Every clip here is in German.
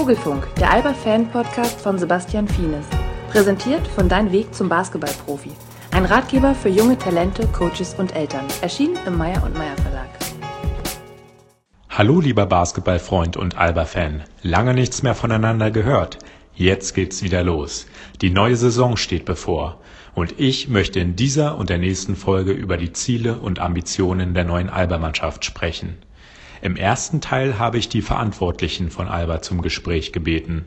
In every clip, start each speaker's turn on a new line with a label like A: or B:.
A: Vogelfunk, der Alba-Fan-Podcast von Sebastian Fienes. Präsentiert von Dein Weg zum Basketballprofi. Ein Ratgeber für junge Talente, Coaches und Eltern. Erschienen im Meyer und Meyer Verlag.
B: Hallo lieber Basketballfreund und Alba-Fan. Lange nichts mehr voneinander gehört. Jetzt geht's wieder los. Die neue Saison steht bevor. Und ich möchte in dieser und der nächsten Folge über die Ziele und Ambitionen der neuen Alba-Mannschaft sprechen. Im ersten Teil habe ich die Verantwortlichen von Alba zum Gespräch gebeten.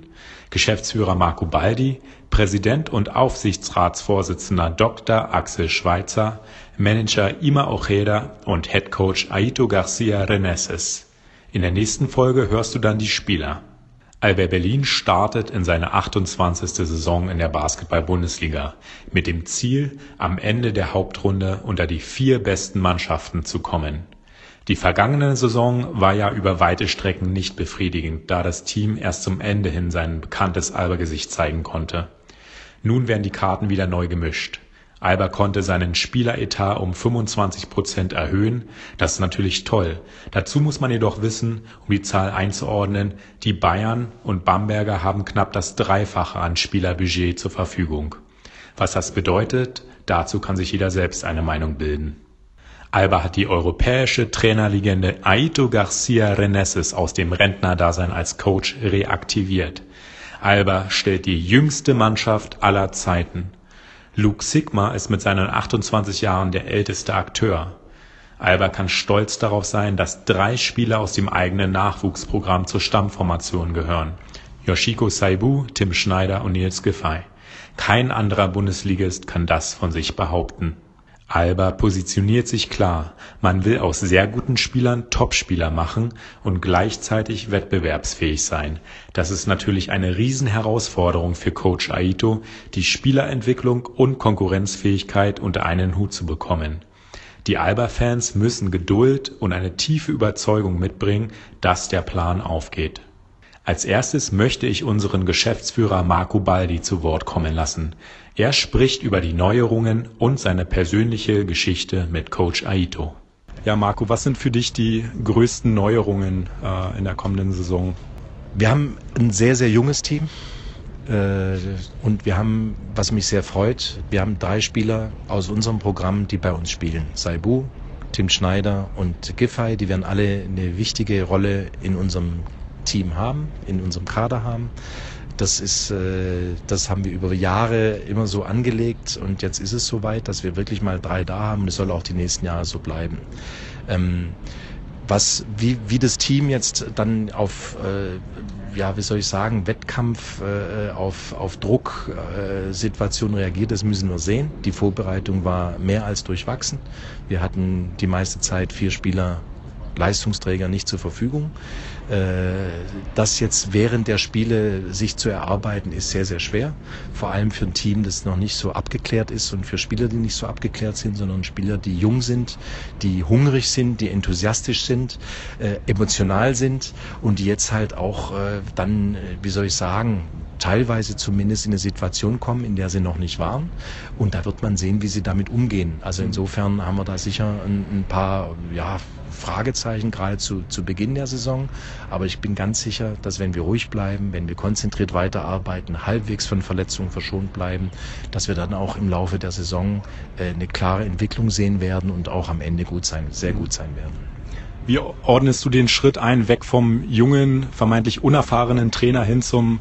B: Geschäftsführer Marco Baldi, Präsident und Aufsichtsratsvorsitzender Dr. Axel Schweitzer, Manager Ima Ojeda und Headcoach Aito Garcia Reneses. In der nächsten Folge hörst du dann die Spieler. Alba Berlin startet in seine 28. Saison in der Basketball-Bundesliga mit dem Ziel, am Ende der Hauptrunde unter die vier besten Mannschaften zu kommen. Die vergangene Saison war ja über weite Strecken nicht befriedigend, da das Team erst zum Ende hin sein bekanntes Alba-Gesicht zeigen konnte. Nun werden die Karten wieder neu gemischt. Alba konnte seinen Spieleretat um 25 Prozent erhöhen. Das ist natürlich toll. Dazu muss man jedoch wissen, um die Zahl einzuordnen, die Bayern und Bamberger haben knapp das Dreifache an Spielerbudget zur Verfügung. Was das bedeutet, dazu kann sich jeder selbst eine Meinung bilden. Alba hat die europäische Trainerlegende Aito Garcia Reneses aus dem Rentnerdasein als Coach reaktiviert. Alba stellt die jüngste Mannschaft aller Zeiten. Luke Sigma ist mit seinen 28 Jahren der älteste Akteur. Alba kann stolz darauf sein, dass drei Spieler aus dem eigenen Nachwuchsprogramm zur Stammformation gehören. Yoshiko Saibu, Tim Schneider und Nils Giffey. Kein anderer Bundesligist kann das von sich behaupten. Alba positioniert sich klar, man will aus sehr guten Spielern Topspieler machen und gleichzeitig wettbewerbsfähig sein. Das ist natürlich eine Riesenherausforderung für Coach Aito, die Spielerentwicklung und Konkurrenzfähigkeit unter einen Hut zu bekommen. Die Alba-Fans müssen Geduld und eine tiefe Überzeugung mitbringen, dass der Plan aufgeht. Als erstes möchte ich unseren Geschäftsführer Marco Baldi zu Wort kommen lassen. Er spricht über die Neuerungen und seine persönliche Geschichte mit Coach Aito. Ja, Marco, was sind für dich die größten Neuerungen äh, in der kommenden Saison?
C: Wir haben ein sehr, sehr junges Team. Äh, und wir haben, was mich sehr freut, wir haben drei Spieler aus unserem Programm, die bei uns spielen. Saibu, Tim Schneider und Giffey, die werden alle eine wichtige Rolle in unserem Team haben, in unserem Kader haben. Das ist, äh, das haben wir über Jahre immer so angelegt und jetzt ist es soweit, dass wir wirklich mal drei da haben und es soll auch die nächsten Jahre so bleiben. Ähm, was, wie, wie das Team jetzt dann auf, äh, ja, wie soll ich sagen, Wettkampf, äh, auf, auf Drucksituationen reagiert, das müssen wir sehen. Die Vorbereitung war mehr als durchwachsen. Wir hatten die meiste Zeit vier Spieler Leistungsträger nicht zur Verfügung. Äh, das jetzt während der Spiele sich zu erarbeiten, ist sehr, sehr schwer. Vor allem für ein Team, das noch nicht so abgeklärt ist und für Spieler, die nicht so abgeklärt sind, sondern Spieler, die jung sind, die hungrig sind, die enthusiastisch sind, äh, emotional sind und die jetzt halt auch äh, dann, wie soll ich sagen, teilweise zumindest in eine Situation kommen, in der sie noch nicht waren. Und da wird man sehen, wie sie damit umgehen. Also insofern haben wir da sicher ein, ein paar, ja, Fragezeichen gerade zu, zu Beginn der Saison. Aber ich bin ganz sicher, dass wenn wir ruhig bleiben, wenn wir konzentriert weiterarbeiten, halbwegs von Verletzungen verschont bleiben, dass wir dann auch im Laufe der Saison äh, eine klare Entwicklung sehen werden und auch am Ende gut sein, sehr gut sein werden.
B: Wie ordnest du den Schritt ein, weg vom jungen, vermeintlich unerfahrenen Trainer hin zum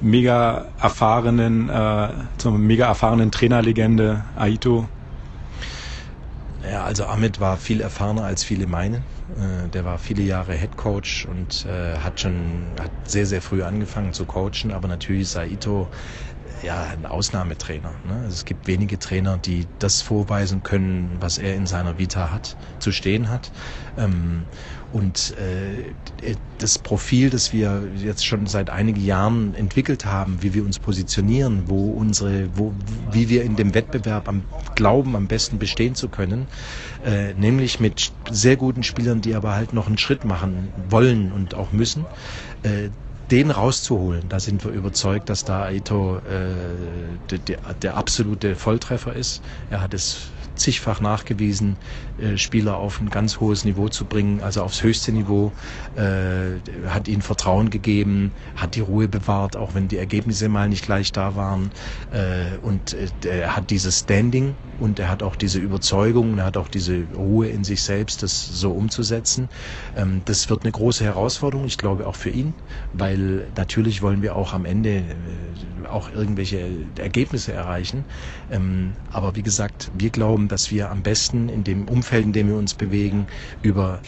B: mega erfahrenen, äh, zum mega erfahrenen Trainerlegende Aito?
C: Ja, also Ahmed war viel erfahrener als viele meinen. Äh, der war viele Jahre Head Coach und äh, hat schon hat sehr, sehr früh angefangen zu coachen. Aber natürlich Saito ja, ein Ausnahmetrainer. Ne? Also es gibt wenige Trainer, die das vorweisen können, was er in seiner Vita hat, zu stehen hat. Ähm, und äh, das Profil, das wir jetzt schon seit einigen Jahren entwickelt haben, wie wir uns positionieren, wo unsere, wo, wie wir in dem Wettbewerb am glauben, am besten bestehen zu können, äh, nämlich mit sehr guten Spielern, die aber halt noch einen Schritt machen wollen und auch müssen. Äh, den rauszuholen, da sind wir überzeugt, dass da Aito äh, der, der, der absolute Volltreffer ist. Er hat es zigfach nachgewiesen, äh, Spieler auf ein ganz hohes Niveau zu bringen, also aufs höchste Niveau, äh, hat ihnen Vertrauen gegeben, hat die Ruhe bewahrt, auch wenn die Ergebnisse mal nicht gleich da waren. Äh, und er hat dieses Standing und er hat auch diese Überzeugung, er hat auch diese Ruhe in sich selbst, das so umzusetzen. Ähm, das wird eine große Herausforderung, ich glaube auch für ihn, weil natürlich wollen wir auch am Ende auch irgendwelche Ergebnisse erreichen. Ähm, aber wie gesagt, wir glauben, dass wir am besten in dem Umfeld, in dem wir uns bewegen, über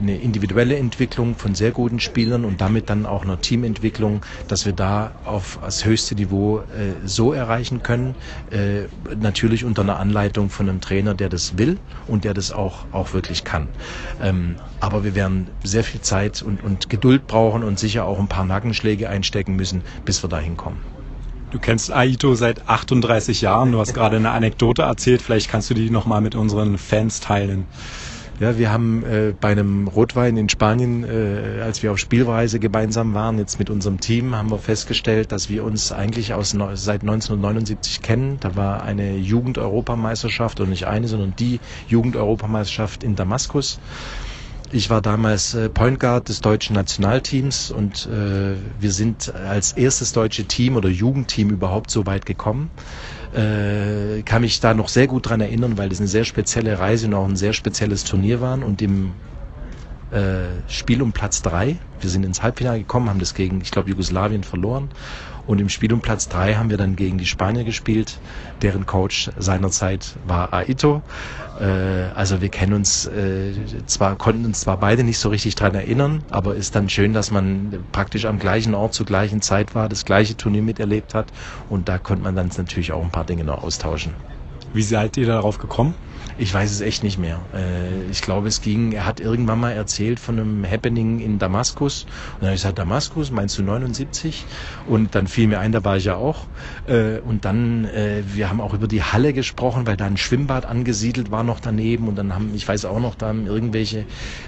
C: eine individuelle Entwicklung von sehr guten Spielern und damit dann auch eine Teamentwicklung, dass wir da auf das höchste Niveau äh, so erreichen können. Äh, natürlich unter einer Anleitung von einem Trainer, der das will und der das auch, auch wirklich kann. Ähm, aber wir werden sehr viel Zeit und, und Geduld brauchen und sicher auch ein paar Nackenschläge einstecken müssen, bis wir dahin kommen.
B: Du kennst Aito seit 38 Jahren. Du hast gerade eine Anekdote erzählt. Vielleicht kannst du die nochmal mit unseren Fans teilen.
C: Ja, wir haben äh, bei einem Rotwein in Spanien, äh, als wir auf Spielreise gemeinsam waren, jetzt mit unserem Team, haben wir festgestellt, dass wir uns eigentlich aus seit 1979 kennen. Da war eine Jugend-Europameisterschaft und nicht eine, sondern die Jugend-Europameisterschaft in Damaskus. Ich war damals äh, Point Guard des deutschen Nationalteams und äh, wir sind als erstes deutsche Team oder Jugendteam überhaupt so weit gekommen. Äh, kann mich da noch sehr gut dran erinnern, weil das eine sehr spezielle Reise und auch ein sehr spezielles Turnier waren und im äh, Spiel um Platz drei, wir sind ins Halbfinale gekommen, haben das gegen, ich glaube, Jugoslawien verloren und im Spiel um Platz drei haben wir dann gegen die Spanier gespielt. Deren Coach seinerzeit war Aito. Äh, also wir kennen uns äh, zwar, konnten uns zwar beide nicht so richtig dran erinnern, aber ist dann schön, dass man praktisch am gleichen Ort zur gleichen Zeit war, das gleiche Turnier miterlebt hat und da konnte man dann natürlich auch ein paar Dinge noch austauschen.
B: Wie seid ihr darauf gekommen?
C: Ich weiß es echt nicht mehr. Äh, ich glaube, es ging, er hat irgendwann mal erzählt von einem Happening in Damaskus. Und dann habe ich gesagt, Damaskus, meinst du 79? Und dann fiel mir ein, da war ich ja auch. Äh, und dann, äh, wir haben auch über die Halle gesprochen, weil da ein Schwimmbad angesiedelt war noch daneben. Und dann haben, ich weiß auch noch, da haben irgendwelche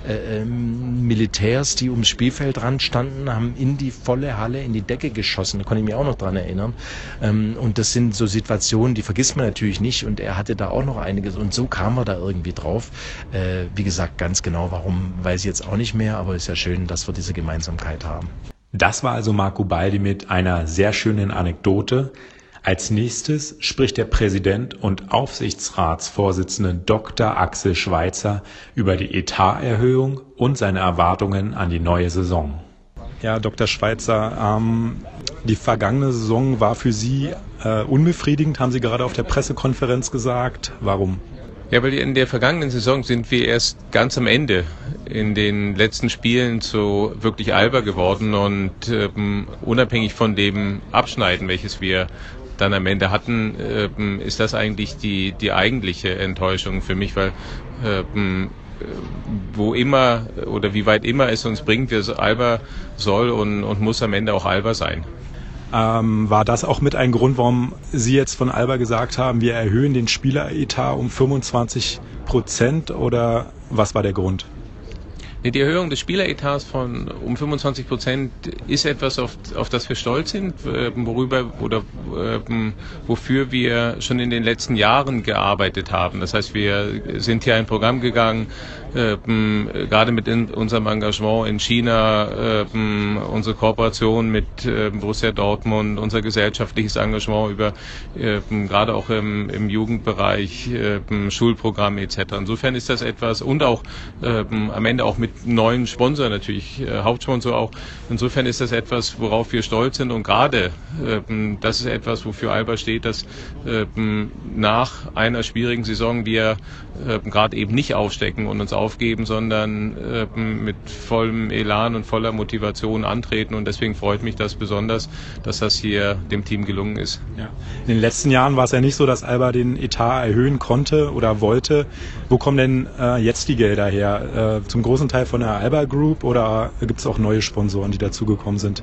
C: ähm, Militärs, die ums Spielfeldrand standen, haben in die volle Halle, in die Decke geschossen. Da konnte ich mich auch noch dran erinnern. Ähm, und das sind so Situationen, die vergisst man natürlich nicht. Und er hatte da auch noch einiges. Und so kam kamen wir da irgendwie drauf. Äh, wie gesagt, ganz genau warum, weiß ich jetzt auch nicht mehr, aber ist ja schön, dass wir diese Gemeinsamkeit haben.
B: Das war also Marco Baldi mit einer sehr schönen Anekdote. Als nächstes spricht der Präsident und Aufsichtsratsvorsitzende Dr. Axel Schweitzer über die Etaterhöhung und seine Erwartungen an die neue Saison. Ja, Dr. Schweitzer, ähm, die vergangene Saison war für Sie äh, unbefriedigend, haben Sie gerade auf der Pressekonferenz gesagt. Warum?
D: Ja, weil in der vergangenen Saison sind wir erst ganz am Ende in den letzten Spielen so wirklich alber geworden und ähm, unabhängig von dem Abschneiden, welches wir dann am Ende hatten, ähm, ist das eigentlich die, die eigentliche Enttäuschung für mich, weil ähm, wo immer oder wie weit immer es uns bringt, wir alber soll und, und muss am Ende auch alber sein.
B: Ähm, war das auch mit ein Grund, warum Sie jetzt von Alba gesagt haben, wir erhöhen den Spieleretat um 25 Prozent oder was war der Grund?
D: Die Erhöhung des Spieleretats von um 25 Prozent ist etwas, auf, auf das wir stolz sind, ähm, worüber oder ähm, wofür wir schon in den letzten Jahren gearbeitet haben. Das heißt, wir sind hier ein Programm gegangen, gerade mit unserem Engagement in China, ähm, unsere Kooperation mit ähm, Borussia Dortmund, unser gesellschaftliches Engagement über ähm, gerade auch im, im Jugendbereich, ähm, Schulprogramm etc. Insofern ist das etwas und auch ähm, am Ende auch mit neuen Sponsor natürlich, äh, Hauptsponsor auch. Insofern ist das etwas, worauf wir stolz sind und gerade ähm, das ist etwas, wofür Alba steht, dass ähm, nach einer schwierigen Saison wir ähm, gerade eben nicht aufstecken und uns aufgeben, sondern äh, mit vollem Elan und voller Motivation antreten. Und deswegen freut mich das besonders, dass das hier dem Team gelungen ist.
B: Ja. In den letzten Jahren war es ja nicht so, dass Alba den Etat erhöhen konnte oder wollte. Wo kommen denn äh, jetzt die Gelder her? Äh, zum großen Teil von der Alba Group oder gibt es auch neue Sponsoren, die dazugekommen sind?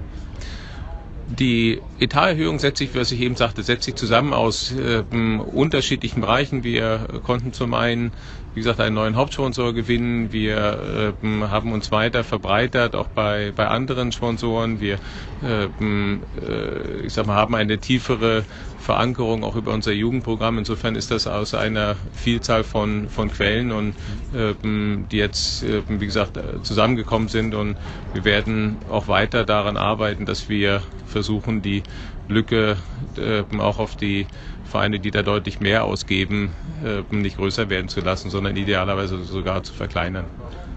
D: Die Etaterhöhung setzt sich, was ich eben sagte, setzt sich zusammen aus äh, unterschiedlichen Bereichen. Wir konnten zum einen wie gesagt, einen neuen Hauptsponsor gewinnen. Wir äh, haben uns weiter verbreitert, auch bei, bei anderen Sponsoren. Wir ähm, äh, ich sag mal, haben eine tiefere Verankerung auch über unser Jugendprogramm. Insofern ist das aus einer Vielzahl von, von Quellen und ähm, die jetzt, äh, wie gesagt, zusammengekommen sind und wir werden auch weiter daran arbeiten, dass wir versuchen, die Lücke äh, auch auf die Vereine, die da deutlich mehr ausgeben, äh, nicht größer werden zu lassen, sondern idealerweise sogar zu verkleinern.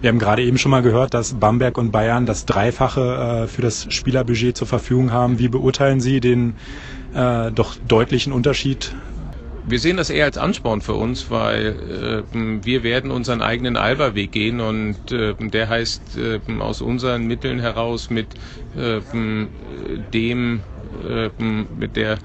B: Wir haben gerade eben schon mal gehört, dass Bamberg und Bayern das Dreifache äh, für das Spielerbudget zur Verfügung haben. Wie beurteilen Sie den äh, doch deutlichen Unterschied?
D: Wir sehen das eher als Ansporn für uns, weil äh, wir werden unseren eigenen Alba-Weg gehen und äh, der heißt äh, aus unseren Mitteln heraus mit äh, dem äh, mit der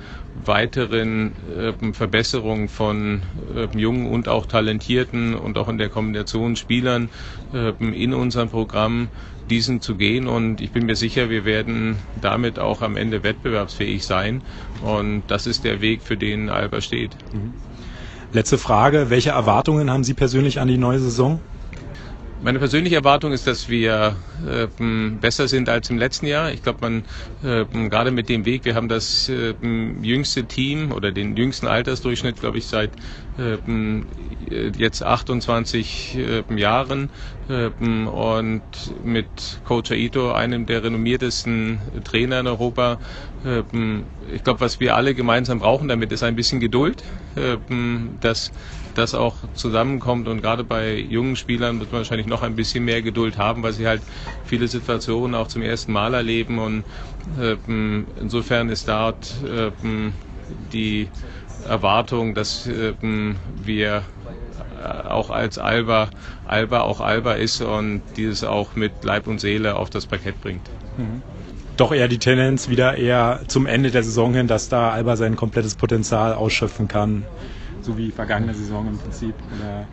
D: weiteren äh, Verbesserung von äh, jungen und auch talentierten und auch in der Kombination Spielern äh, in unserem Programm diesen zu gehen und ich bin mir sicher, wir werden damit auch am Ende wettbewerbsfähig sein und das ist der Weg, für den Alba steht. Mhm.
B: Letzte Frage, welche Erwartungen haben Sie persönlich an die neue Saison?
D: Meine persönliche Erwartung ist, dass wir äh, besser sind als im letzten Jahr. Ich glaube, man äh, gerade mit dem Weg, wir haben das äh, jüngste Team oder den jüngsten Altersdurchschnitt, glaube ich, seit ähm, jetzt 28 ähm, Jahren ähm, und mit Coach Aito, einem der renommiertesten Trainer in Europa. Ich glaube, was wir alle gemeinsam brauchen damit, ist ein bisschen Geduld, dass das auch zusammenkommt und gerade bei jungen Spielern wird man wahrscheinlich noch ein bisschen mehr Geduld haben, weil sie halt viele Situationen auch zum ersten Mal erleben und insofern ist dort die Erwartung, dass ähm, wir äh, auch als Alba, Alba auch Alba ist und dieses auch mit Leib und Seele auf das Parkett bringt. Mhm.
B: Doch eher die Tendenz wieder eher zum Ende der Saison hin, dass da Alba sein komplettes Potenzial ausschöpfen kann, so wie vergangene Saison im Prinzip. Oder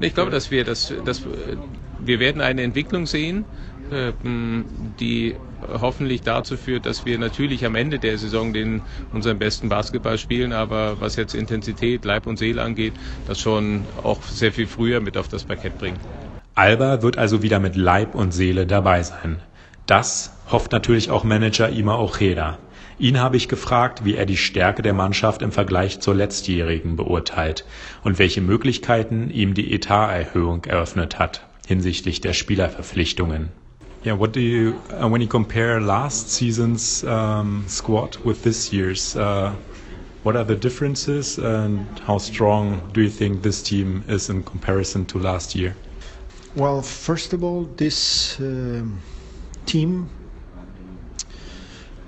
D: ich glaube, dass wir das, dass wir werden eine Entwicklung sehen, ähm, die hoffentlich dazu führt, dass wir natürlich am Ende der Saison den unseren besten Basketball spielen, aber was jetzt Intensität, Leib und Seele angeht, das schon auch sehr viel früher mit auf das Parkett bringen.
B: Alba wird also wieder mit Leib und Seele dabei sein. Das hofft natürlich auch Manager Ima Ojeda. Ihn habe ich gefragt, wie er die Stärke der Mannschaft im Vergleich zur letztjährigen beurteilt und welche Möglichkeiten ihm die Etaterhöhung eröffnet hat hinsichtlich der Spielerverpflichtungen. Yeah, what do you uh, when you compare last season's um, squad with this year's? Uh, what are the differences, and how strong do you think this team is in comparison to last year?
E: Well, first of all, this uh, team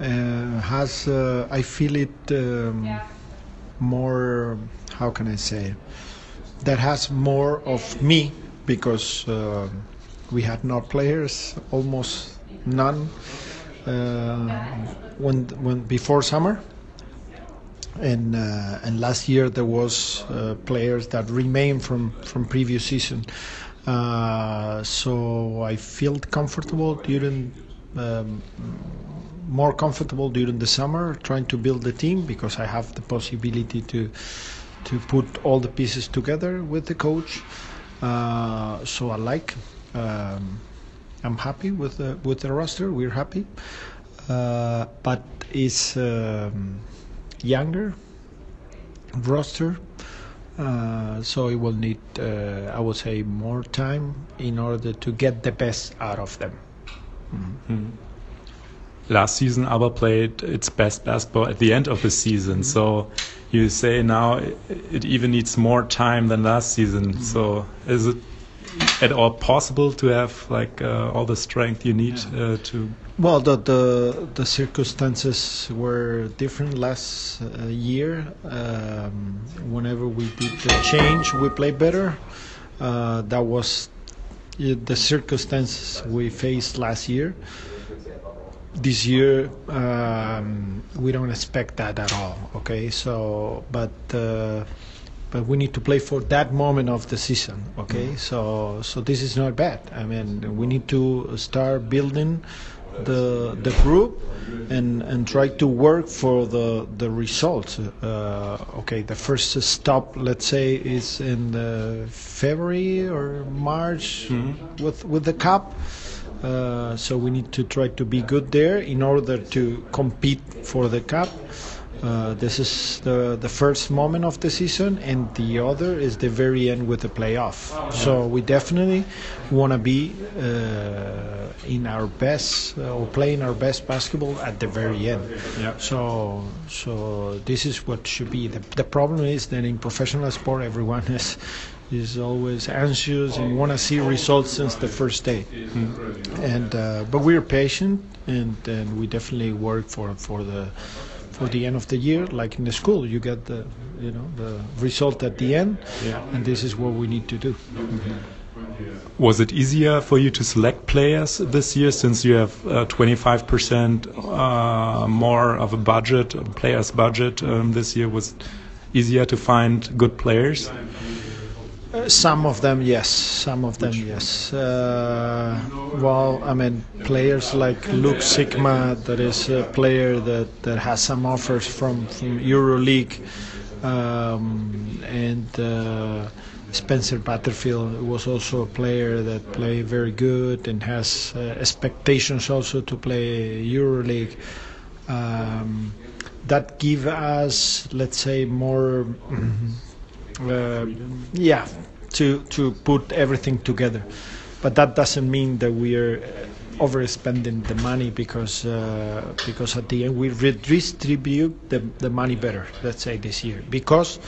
E: has, uh, I feel it um, yeah. more, how can I say, that has more of me because uh, we had no players, almost none, uh, when when before summer. And uh, and last year there was uh, players that remained from from previous season. Uh, so I felt comfortable during. Um, more comfortable during the summer trying to build the team because I have the possibility to to put all the pieces together with the coach. Uh, so I like um, I'm happy with the with the roster. We're happy, uh, but it's um, younger roster, uh, so it will need, uh, I would say, more time in order to get the best out of them.
B: Mm-hmm. Last season, Alba played its best basketball at the end of the season. Mm-hmm. So you say now it even needs more time than last season. Mm-hmm. So is it at all possible to have like uh, all the strength you need uh, to?
E: Well, the, the the circumstances were different last uh, year. Um, whenever we did the change, we played better. Uh, that was the circumstances we faced last year. This year, um, we don't expect that at all. Okay, so but uh, but we need to play for that moment of the season okay mm. so so this is not bad i mean we need to start building the the group and and try to work for the the results. Uh, okay, the first stop, let's say, is in uh, February or March with with the cup. Uh, so we need to try to be good there in order to compete for the cup. Uh, this is the the first moment of the season, and the other is the very end with the playoff. So we definitely want to be uh, in our best uh, or playing our best basketball at the very end.
B: Yeah.
E: So so this is what should be. The, the problem is that in professional sport, everyone is is always anxious and want to see results since the first day. And uh, but we're patient and, and we definitely work for for the for the end of the year. Like in the school, you get the you know the result at the end, and this is what we need to do.
B: Was it easier for you to select players this year since you have uh, 25% uh, more of a budget, a player's budget um, this year? Was it easier to find good players?
E: Some of them, yes. Some of them, yes. Uh, well, I mean, players like Luke Sigma, that is a player that, that has some offers from from EuroLeague, um, and uh, Spencer Butterfield was also a player that played very good and has uh, expectations also to play EuroLeague. Um, that give us, let's say, more uh, yeah, to to put everything together. But that doesn't mean that we are overspending the money because uh, because at the end we redistribute the, the money better. Let's say this year because.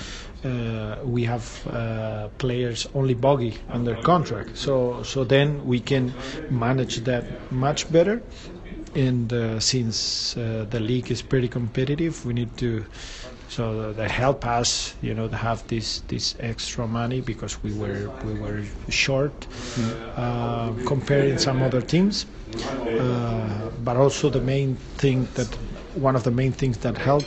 E: Uh, we have uh, players only bogey under contract, so so then we can manage that much better. And uh, since uh, the league is pretty competitive, we need to so that help us you know to have this this extra money because we were we were short uh, comparing some other teams. Uh, but also the main thing that one of the main things that help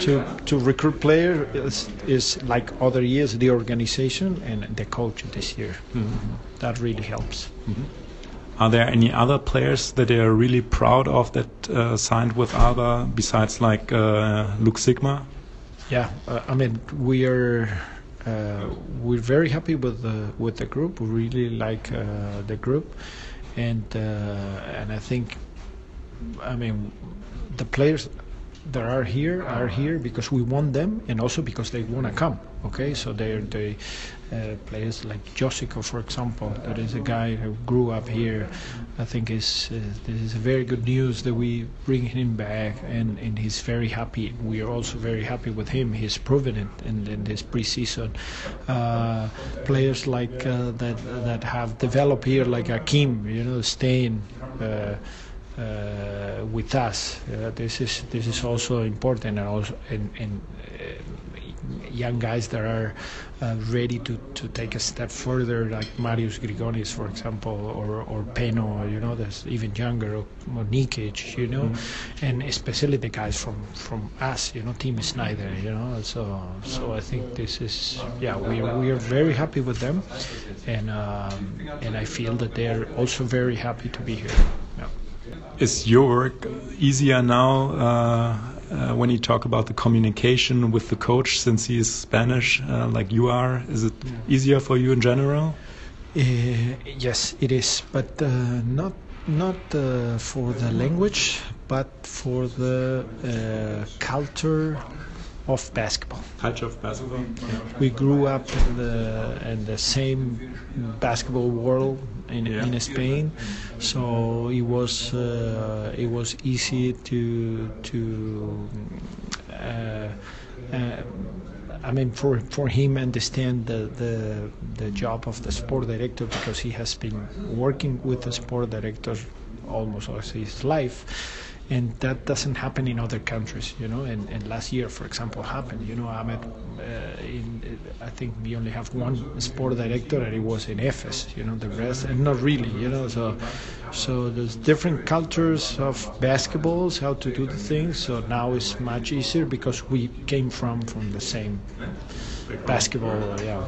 E: to to recruit players is, is like other years the organization and the coach this year. That really helps
B: Are there any other players that they are really proud of that uh, signed with Alba besides like uh, Luke Sigma?
E: Yeah, uh, I mean we are uh, we're very happy with the with the group. We really like uh, the group, and uh, and I think, I mean, the players that are here are here because we want them, and also because they want to come. Okay, so they're they uh, players like Josico, for example, that is a guy who grew up here. I think is uh, this is very good news that we bring him back, and, and he's very happy. We are also very happy with him. He's proven it in, in this preseason. Uh, players like uh, that that have developed here, like Akim, you know, staying. Uh, uh, with us, this is this is also important, and also in uh, young guys that are uh, ready to, to take a step further, like Marius Grigonis, for example, or, or Peno, you know, that's even younger, or, or Nikic, you know, and especially the guys from, from us, you know, Team Snyder, you know. So so I think this is, yeah, we are, we are very happy with them, and um, and I feel that they are also very happy to be here. Yeah.
B: Is your work easier now uh, uh, when you talk about the communication with the coach since he is Spanish, uh, like you are? Is it easier for you in general?
E: Uh, yes, it is, but uh, not not uh, for the language, but for the uh, culture of basketball.
B: Culture of basketball.
E: We grew up in the in the same basketball world in,
B: Yeah.
E: in Spain, so it was uh, it was easy to to. Uh, uh, I mean, for for him understand the, the the job of the sport director because he has been working with the sport director almost all his life, and that doesn't happen in other countries, you know. And, and last year, for example, happened. You know, Ahmed, uh, in, I think we only have one sport director, and it was in Efes. You know, the rest, and not really. You know, so so there's different cultures of basketballs, how to do the things. So now it's much easier because we came from from the same basketball. Yeah.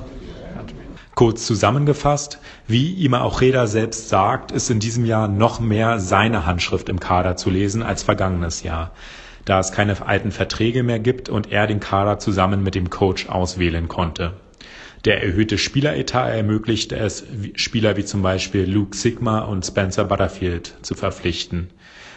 B: Kurz zusammengefasst, wie Ima Ojeda selbst sagt, ist in diesem Jahr noch mehr seine Handschrift im Kader zu lesen als vergangenes Jahr, da es keine alten Verträge mehr gibt und er den Kader zusammen mit dem Coach auswählen konnte. Der erhöhte Spieleretat ermöglichte es, Spieler wie zum Beispiel Luke Sigma und Spencer Butterfield zu verpflichten.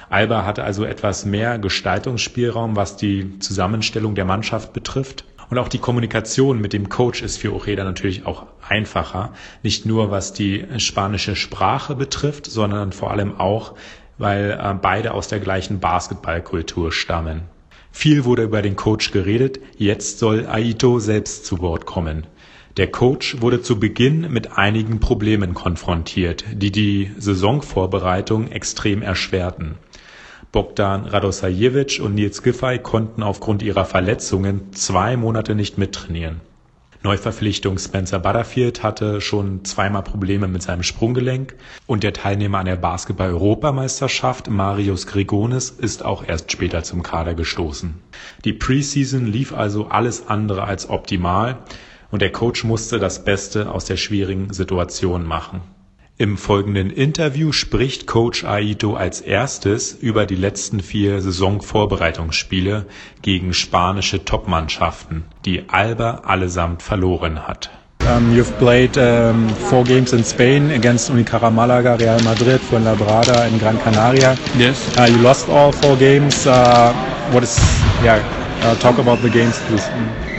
B: Alba hatte also etwas mehr Gestaltungsspielraum, was die Zusammenstellung der Mannschaft betrifft und auch die Kommunikation mit dem Coach ist für Ojeda natürlich auch einfacher. Nicht nur was die spanische Sprache betrifft, sondern vor allem auch, weil äh, beide aus der gleichen Basketballkultur stammen. Viel wurde über den Coach geredet, jetzt soll Aito selbst zu Wort kommen. Der Coach wurde zu Beginn mit einigen Problemen konfrontiert, die die Saisonvorbereitung extrem erschwerten. Bogdan Radosajewitsch und Nils Giffey konnten aufgrund ihrer Verletzungen zwei Monate nicht mittrainieren. Neuverpflichtung Spencer Butterfield hatte schon zweimal Probleme mit seinem Sprunggelenk und der Teilnehmer an der Basketball-Europameisterschaft Marius Grigonis ist auch erst später zum Kader gestoßen. Die Preseason lief also alles andere als optimal und der Coach musste das Beste aus der schwierigen Situation machen. Im folgenden Interview spricht Coach Aito als erstes über die letzten vier Saisonvorbereitungsspiele gegen spanische Topmannschaften, die Alba allesamt verloren hat.
F: Um, you've played um, four games in Spain against Unicara Malaga, Real Madrid, Fuenlabrada, and Gran Canaria.
G: Yes.
F: Uh, you lost all four games. Uh, what is, yeah, uh, talk about the games, please.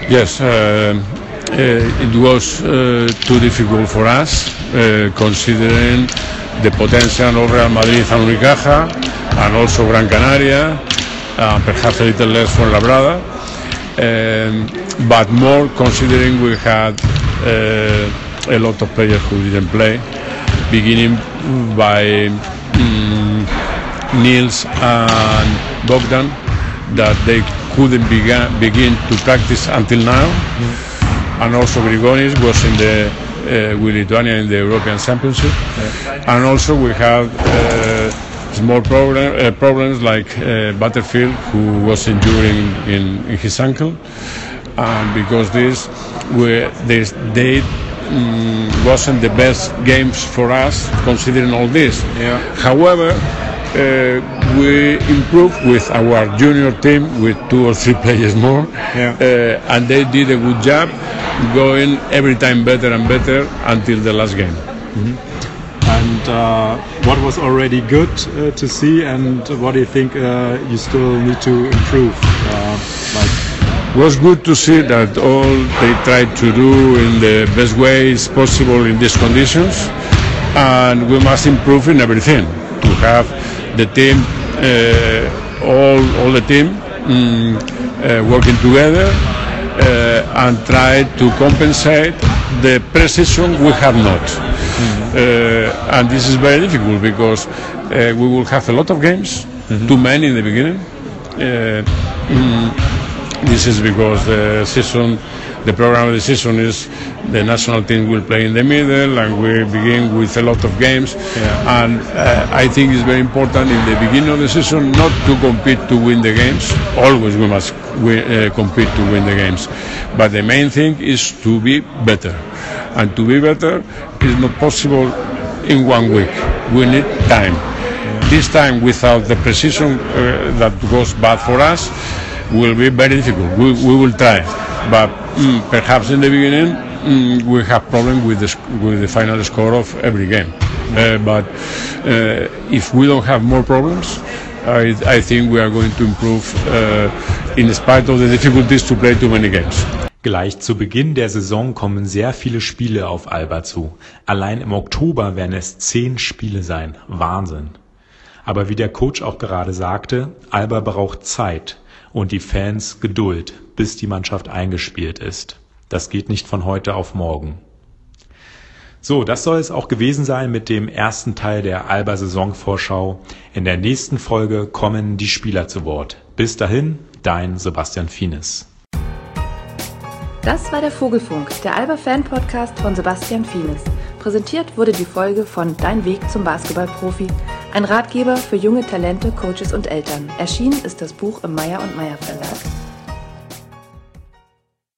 G: Yes. Uh, uh, it was uh, too difficult for us, uh, considering the potential of Real Madrid and Unicaja, and also Gran Canaria, perhaps a little less for Labrada, um, but more considering we had a lot of players who didn't play, beginning by um, Niels and Bogdan, that they couldn't begin, begin to practice until now. Mm and also Grigonis was in the uh, with Lithuania in the European Championship, and also we have uh, small problem, uh, problems like uh, Butterfield, who was injured in, in, in, his ankle, and because this, we, this they um, wasn't the best games for us considering all this.
F: Yeah.
G: However, uh, we improved with our junior team with two or three players more,
F: yeah.
G: uh, and they did a good job, going every time better and better until the last game.
F: Mm-hmm. And uh, what was already good uh, to see, and what do you think uh, you still need to improve? Uh,
G: like was good to see that all they tried to do in the best ways possible in these conditions, and we must improve in everything to have the team, uh, all all the team um, working together uh, and try to compensate the precision we have not. Mm-hmm. Uh, and this is very difficult because uh, we will have a lot of games, mm-hmm. too many in the beginning. Mm, this is because the season the program of the season is the national team will play in the middle and we begin with a lot of games.
F: Yeah.
G: and uh, I think it's very important in the beginning of the season not to compete to win the games. Always we must we, uh, compete to win the games. But the main thing is to be better. And to be better is not possible in one week. We need time. Yeah. this time without the precision uh, that goes bad for us will be very difficult we, we will try but mm, perhaps in the beginning mm, we have problem with the with the final score of every game. Uh, but uh, if we don't have more problems, I, I think we are going to improve uh, in spite of the difficulties to play too many games.
B: Gleich zu Beginn der Saison kommen sehr viele Spiele auf Alba zu. Allein im Oktober werden es zehn Spiele sein. Wahnsinn. Aber wie der Coach auch gerade sagte, Alba braucht Zeit und die Fans Geduld, bis die Mannschaft eingespielt ist. Das geht nicht von heute auf morgen. So, das soll es auch gewesen sein mit dem ersten Teil der Alba Saisonvorschau. In der nächsten Folge kommen die Spieler zu Wort. Bis dahin, dein Sebastian Fienes.
A: Das war der Vogelfunk, der Alba Fan Podcast von Sebastian Fienes. Präsentiert wurde die Folge von Dein Weg zum Basketballprofi, ein Ratgeber für junge Talente, Coaches und Eltern. Erschienen ist das Buch im Meyer und Meyer Verlag.